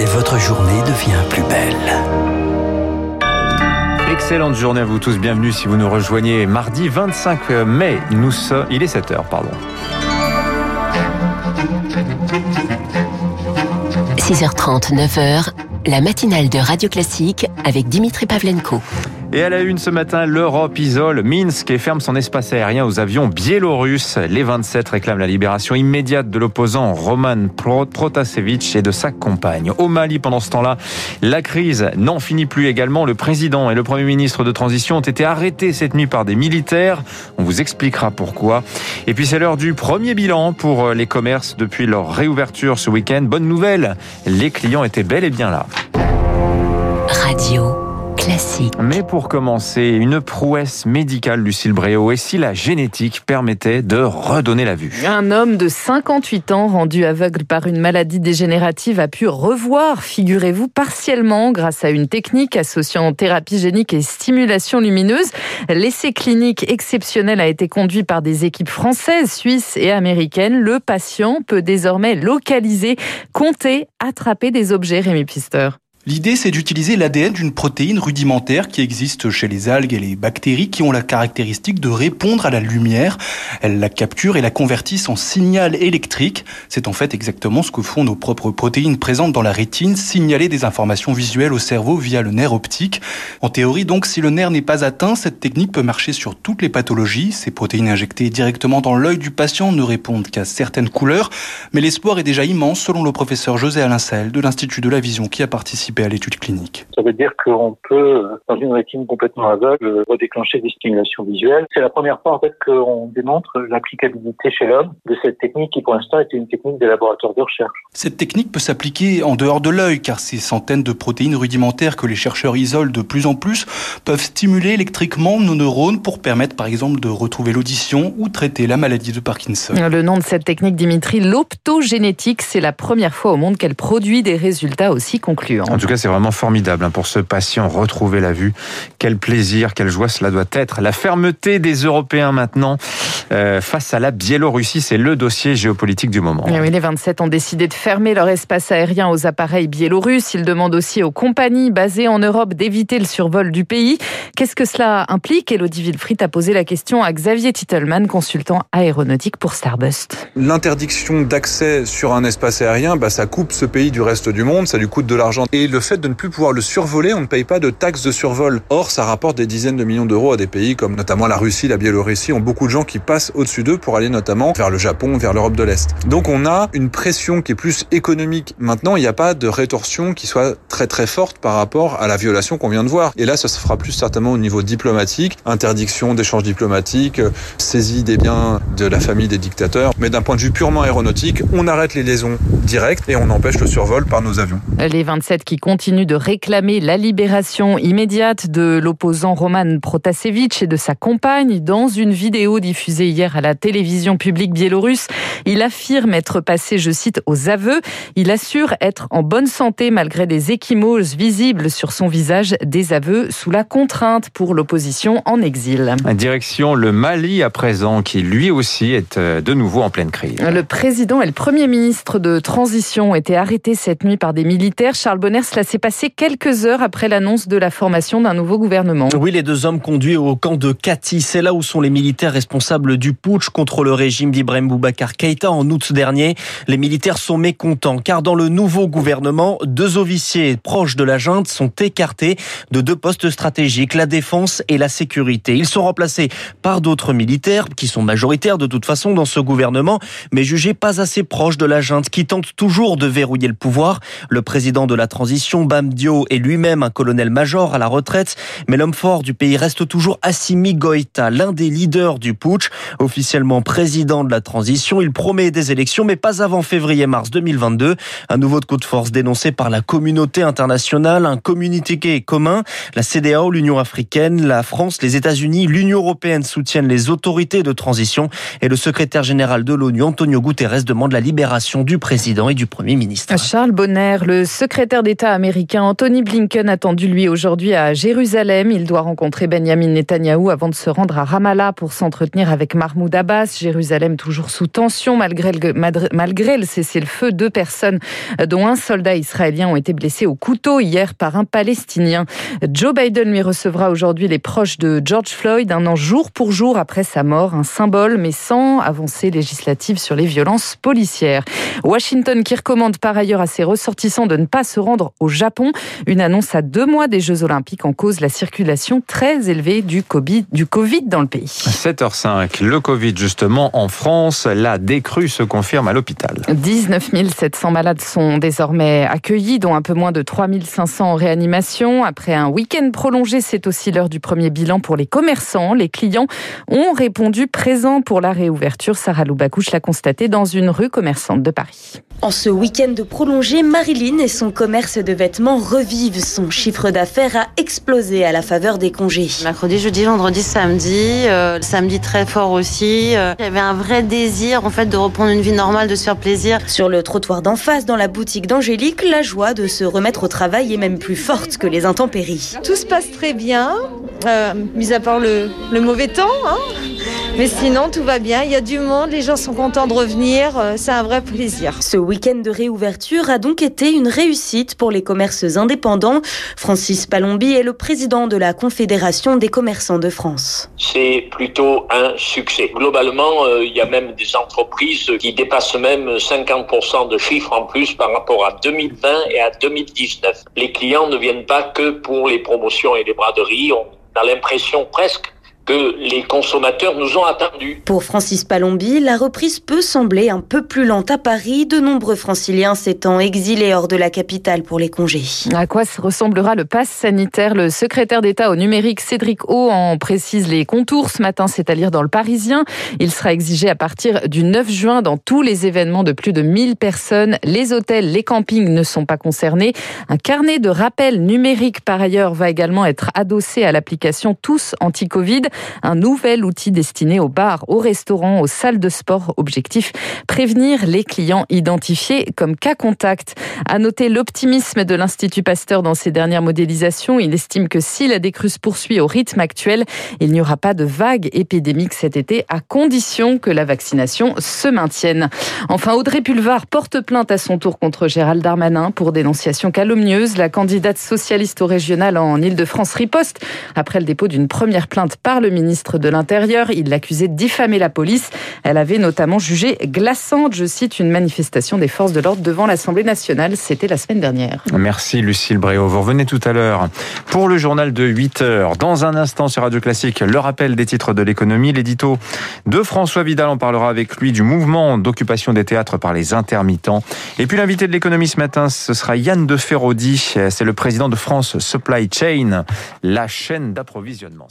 et votre journée devient plus belle. Excellente journée à vous tous, bienvenue si vous nous rejoignez mardi 25 mai, nous sommes, il est 7h, pardon. 6h30, 9h, la matinale de Radio Classique avec Dimitri Pavlenko. Et à la une ce matin, l'Europe isole Minsk et ferme son espace aérien aux avions biélorusses. Les 27 réclament la libération immédiate de l'opposant Roman Protasevich et de sa compagne. Au Mali, pendant ce temps-là, la crise n'en finit plus également. Le président et le premier ministre de transition ont été arrêtés cette nuit par des militaires. On vous expliquera pourquoi. Et puis c'est l'heure du premier bilan pour les commerces depuis leur réouverture ce week-end. Bonne nouvelle, les clients étaient bel et bien là. Radio. Classique. Mais pour commencer, une prouesse médicale, Lucille Bréau. Et si la génétique permettait de redonner la vue? Un homme de 58 ans, rendu aveugle par une maladie dégénérative, a pu revoir, figurez-vous, partiellement grâce à une technique associant thérapie génique et stimulation lumineuse. L'essai clinique exceptionnel a été conduit par des équipes françaises, suisses et américaines. Le patient peut désormais localiser, compter, attraper des objets, Rémi Pister. L'idée, c'est d'utiliser l'ADN d'une protéine rudimentaire qui existe chez les algues et les bactéries qui ont la caractéristique de répondre à la lumière. Elles la capturent et la convertissent en signal électrique. C'est en fait exactement ce que font nos propres protéines présentes dans la rétine, signaler des informations visuelles au cerveau via le nerf optique. En théorie, donc, si le nerf n'est pas atteint, cette technique peut marcher sur toutes les pathologies. Ces protéines injectées directement dans l'œil du patient ne répondent qu'à certaines couleurs, mais l'espoir est déjà immense selon le professeur José Alain de l'Institut de la Vision qui a participé à l'étude clinique. Ça veut dire qu'on peut, dans une rétine complètement aveugle, redéclencher des stimulations visuelles. C'est la première fois en fait qu'on démontre l'applicabilité chez l'homme de cette technique qui pour l'instant était une technique des laboratoires de recherche. Cette technique peut s'appliquer en dehors de l'œil car ces centaines de protéines rudimentaires que les chercheurs isolent de plus en plus peuvent stimuler électriquement nos neurones pour permettre par exemple de retrouver l'audition ou traiter la maladie de Parkinson. Le nom de cette technique, Dimitri, l'optogénétique, c'est la première fois au monde qu'elle produit des résultats aussi concluants. En tout cas, c'est vraiment formidable hein, pour ce patient. Retrouver la vue. Quel plaisir, quelle joie cela doit être. La fermeté des Européens maintenant euh, face à la Biélorussie, c'est le dossier géopolitique du moment. oui, les 27 ont décidé de fermer leur espace aérien aux appareils biélorusses. Ils demandent aussi aux compagnies basées en Europe d'éviter le survol du pays. Qu'est-ce que cela implique? Elodie Villefrit a posé la question à Xavier Titelman, consultant aéronautique pour Starbust. L'interdiction d'accès sur un espace aérien, bah, ça coupe ce pays du reste du monde, ça lui coûte de l'argent. Et le fait de ne plus pouvoir le survoler, on ne paye pas de taxes de survol. Or, ça rapporte des dizaines de millions d'euros à des pays comme notamment la Russie, la Biélorussie, ont beaucoup de gens qui passent au-dessus d'eux pour aller notamment vers le Japon, vers l'Europe de l'Est. Donc on a une pression qui est plus économique. Maintenant, il n'y a pas de rétorsion qui soit très très forte par rapport à la violation qu'on vient de voir. Et là, ça se fera plus certainement au niveau diplomatique, interdiction d'échanges diplomatiques, saisie des biens de la famille des dictateurs. Mais d'un point de vue purement aéronautique, on arrête les liaisons directes et on empêche le survol par nos avions. Les 27 qui continue de réclamer la libération immédiate de l'opposant Roman Protasevich et de sa compagne. Dans une vidéo diffusée hier à la télévision publique biélorusse, il affirme être passé, je cite, aux aveux. Il assure être en bonne santé malgré des échymoses visibles sur son visage, des aveux sous la contrainte pour l'opposition en exil. Direction le Mali à présent, qui lui aussi est euh, de nouveau en pleine crise. Le président et le premier ministre de transition ont été arrêtés cette nuit par des militaires. Charles Bonner, cela s'est passé quelques heures après l'annonce de la formation d'un nouveau gouvernement. Oui, les deux hommes conduits au camp de Kati. C'est là où sont les militaires responsables du putsch contre le régime d'Ibrahim Boubacar Keïta en août dernier. Les militaires sont mécontents car dans le nouveau gouvernement, deux officiers proches de la junte sont écartés de deux postes stratégiques, la défense et la sécurité. Ils sont remplacés par d'autres militaires qui sont majoritaires de toute façon dans ce gouvernement, mais jugés pas assez proches de la junte qui tente toujours de verrouiller le pouvoir. Le président de la transition, Bam Dio est lui-même un colonel-major à la retraite, mais l'homme fort du pays reste toujours Assimi Goïta, l'un des leaders du putsch, officiellement président de la transition. Il promet des élections, mais pas avant février-mars 2022. Un nouveau coup de force dénoncé par la communauté internationale, un communiqué commun. La CDAO, l'Union africaine, la France, les États-Unis, l'Union européenne soutiennent les autorités de transition et le secrétaire général de l'ONU, Antonio Guterres, demande la libération du président et du premier ministre. Charles Bonner, le secrétaire d'État américain Anthony Blinken attendu lui aujourd'hui à Jérusalem. Il doit rencontrer Benjamin Netanyahou avant de se rendre à Ramallah pour s'entretenir avec Mahmoud Abbas. Jérusalem toujours sous tension malgré le, malgré le cessez-le-feu. Deux personnes, dont un soldat israélien, ont été blessées au couteau hier par un Palestinien. Joe Biden lui recevra aujourd'hui les proches de George Floyd, un an jour pour jour après sa mort, un symbole mais sans avancée législative sur les violences policières. Washington qui recommande par ailleurs à ses ressortissants de ne pas se rendre au Japon. Une annonce à deux mois des Jeux Olympiques en cause la circulation très élevée du COVID, du COVID dans le pays. 7h05, le Covid justement en France, la décrue se confirme à l'hôpital. 19 700 malades sont désormais accueillis, dont un peu moins de 3 500 en réanimation. Après un week-end prolongé, c'est aussi l'heure du premier bilan pour les commerçants. Les clients ont répondu présents pour la réouverture. Sarah Loubacouche l'a constaté dans une rue commerçante de Paris. En ce week-end prolongé, Marilyn et son commerce de vêtements revivent. Son chiffre d'affaires a explosé à la faveur des congés. Mercredi, jeudi, vendredi, samedi, euh, samedi très fort aussi. Euh, il y avait un vrai désir en fait de reprendre une vie normale, de se faire plaisir. Sur le trottoir d'en face, dans la boutique d'Angélique, la joie de se remettre au travail est même plus forte que les intempéries. Tout se passe très bien, euh, mis à part le, le mauvais temps. Hein mais sinon, tout va bien. Il y a du monde, les gens sont contents de revenir. Euh, c'est un vrai plaisir. Ce week-end de réouverture a donc été une réussite pour les commerces indépendants. Francis Palombi est le président de la Confédération des commerçants de France. C'est plutôt un succès. Globalement, euh, il y a même des entreprises qui dépassent même 50% de chiffres en plus par rapport à 2020 et à 2019. Les clients ne viennent pas que pour les promotions et les braderies. On a l'impression presque que les consommateurs nous ont attendus. Pour Francis Palombi, la reprise peut sembler un peu plus lente à Paris, de nombreux franciliens s'étant exilés hors de la capitale pour les congés. À quoi ressemblera le pass sanitaire? Le secrétaire d'État au numérique Cédric O en précise les contours ce matin, c'est à dire dans le Parisien. Il sera exigé à partir du 9 juin dans tous les événements de plus de 1000 personnes. Les hôtels, les campings ne sont pas concernés. Un carnet de rappel numérique par ailleurs va également être adossé à l'application Tous Anti-Covid un nouvel outil destiné aux bars, aux restaurants, aux salles de sport. Objectif, prévenir les clients identifiés comme cas contact. À noter l'optimisme de l'Institut Pasteur dans ses dernières modélisations. Il estime que si la décrue se poursuit au rythme actuel, il n'y aura pas de vague épidémique cet été à condition que la vaccination se maintienne. Enfin, Audrey Pulvar porte plainte à son tour contre Gérald Darmanin pour dénonciation calomnieuse. La candidate socialiste au régional en Ile-de-France riposte après le dépôt d'une première plainte par le ministre de l'Intérieur. Il l'accusait de diffamer la police. Elle avait notamment jugé glaçante, je cite, une manifestation des forces de l'ordre devant l'Assemblée nationale. C'était la semaine dernière. Merci Lucille Bréau. Vous revenez tout à l'heure pour le journal de 8 heures. Dans un instant sur Radio Classique, le rappel des titres de l'économie, l'édito de François Vidal. On parlera avec lui du mouvement d'occupation des théâtres par les intermittents. Et puis l'invité de l'économie ce matin, ce sera Yann de Ferrodi. C'est le président de France Supply Chain, la chaîne d'approvisionnement.